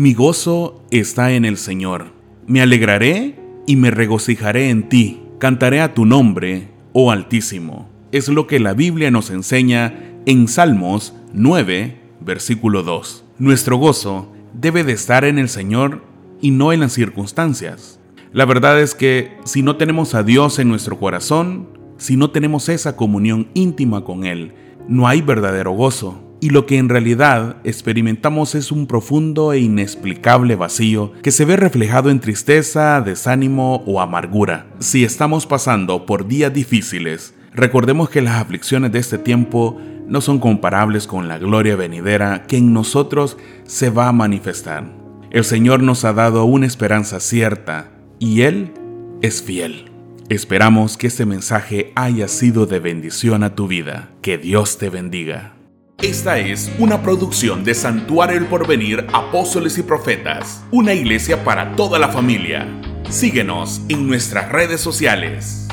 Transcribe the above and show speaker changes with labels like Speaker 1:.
Speaker 1: Mi gozo está en el Señor. Me alegraré y me regocijaré en ti. Cantaré a tu nombre, oh Altísimo. Es lo que la Biblia nos enseña en Salmos 9, versículo 2. Nuestro gozo debe de estar en el Señor y no en las circunstancias. La verdad es que si no tenemos a Dios en nuestro corazón, si no tenemos esa comunión íntima con Él, no hay verdadero gozo. Y lo que en realidad experimentamos es un profundo e inexplicable vacío que se ve reflejado en tristeza, desánimo o amargura. Si estamos pasando por días difíciles, recordemos que las aflicciones de este tiempo no son comparables con la gloria venidera que en nosotros se va a manifestar. El Señor nos ha dado una esperanza cierta y Él es fiel. Esperamos que este mensaje haya sido de bendición a tu vida. Que Dios te bendiga. Esta es una producción de Santuario El Porvenir, Apóstoles y Profetas, una iglesia para toda la familia. Síguenos en nuestras redes sociales.